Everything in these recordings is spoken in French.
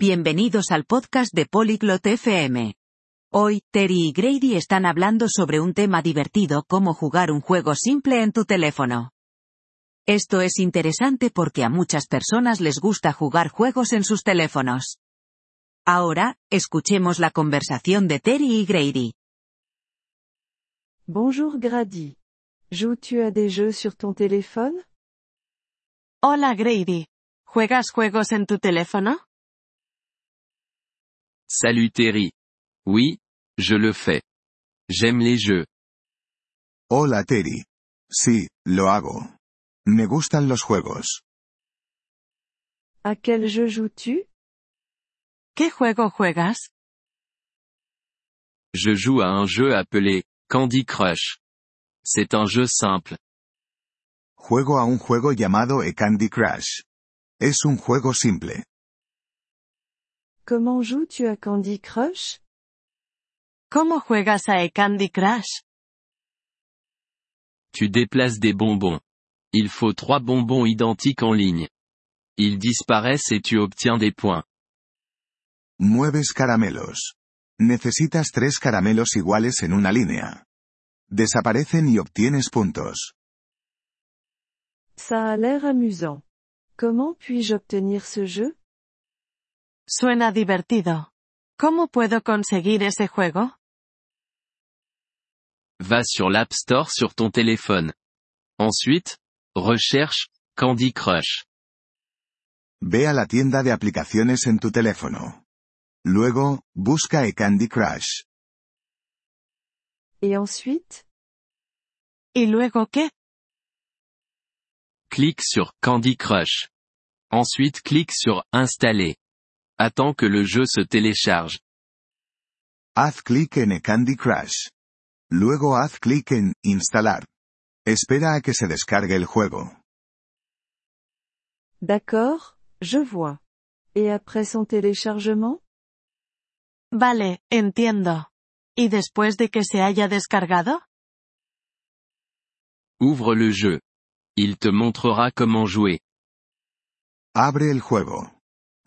Bienvenidos al podcast de Polyglot FM. Hoy, Terry y Grady están hablando sobre un tema divertido como jugar un juego simple en tu teléfono. Esto es interesante porque a muchas personas les gusta jugar juegos en sus teléfonos. Ahora, escuchemos la conversación de Terry y Grady. Bonjour Grady. Joues-tu à des jeux sur ton téléphone Hola Grady. ¿Juegas juegos en tu teléfono? Salut Terry. Oui, je le fais. J'aime les jeux. Hola Terry. Sí, lo hago. Me gustan los juegos. À quel jeu joues-tu? ¿Qué juego juegas? Je joue à un jeu appelé Candy Crush. C'est un jeu simple. Juego a un juego llamado e Candy Crush. Es un juego simple. Comment joues-tu à Candy Crush? ¿Cómo juegas a Candy Crush? Tu déplaces des bonbons. Il faut trois bonbons identiques en ligne. Ils disparaissent et tu obtiens des points. Mueves caramelos. Necesitas tres caramelos iguales en una línea. Desaparecen y obtienes puntos. Ça a l'air amusant. Comment puis-je obtenir ce jeu? Suena divertido. ¿Cómo puedo conseguir ese juego? Va sur l'App Store sur ton téléphone. Ensuite, recherche Candy Crush. Ve a la tienda de aplicaciones en tu teléfono. Luego, busca e Candy Crush. Et ensuite ¿Y luego qué? Clique sur Candy Crush. Ensuite clique sur Installer. Attends que le jeu se télécharge. Haz clic en e Candy Crush. Luego haz clic en Instalar. Espera a que se descargue el juego. D'accord, je vois. Et après son téléchargement? Vale, entiendo. ¿Y después de que se haya descargado? Ouvre le jeu. Il te montrera comment jouer. Abre el juego.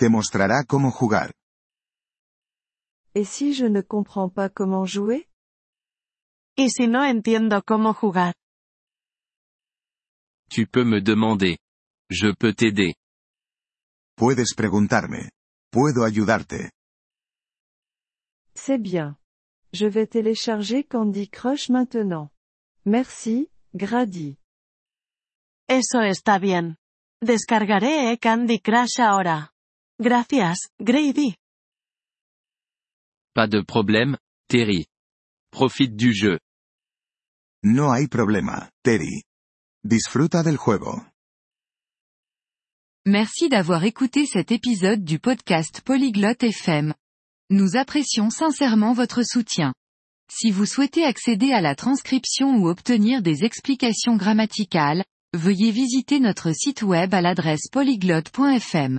Te mostrará cómo jugar. Et si je ne comprends pas comment jouer? ¿Y si no entiendo cómo jugar? Tu peux me demander. Je peux t'aider. Puedes preguntarme. Puedo ayudarte. C'est bien. Je vais télécharger Candy Crush maintenant. Merci, Grady. Eso está bien. Descargaré Candy Crush ahora. Gracias, Grady. Pas de problème, Terry. Profite du jeu. No hay problema, Terry. Disfruta del juego. Merci d'avoir écouté cet épisode du podcast Polyglotte FM. Nous apprécions sincèrement votre soutien. Si vous souhaitez accéder à la transcription ou obtenir des explications grammaticales, veuillez visiter notre site web à l'adresse polyglotte.fm.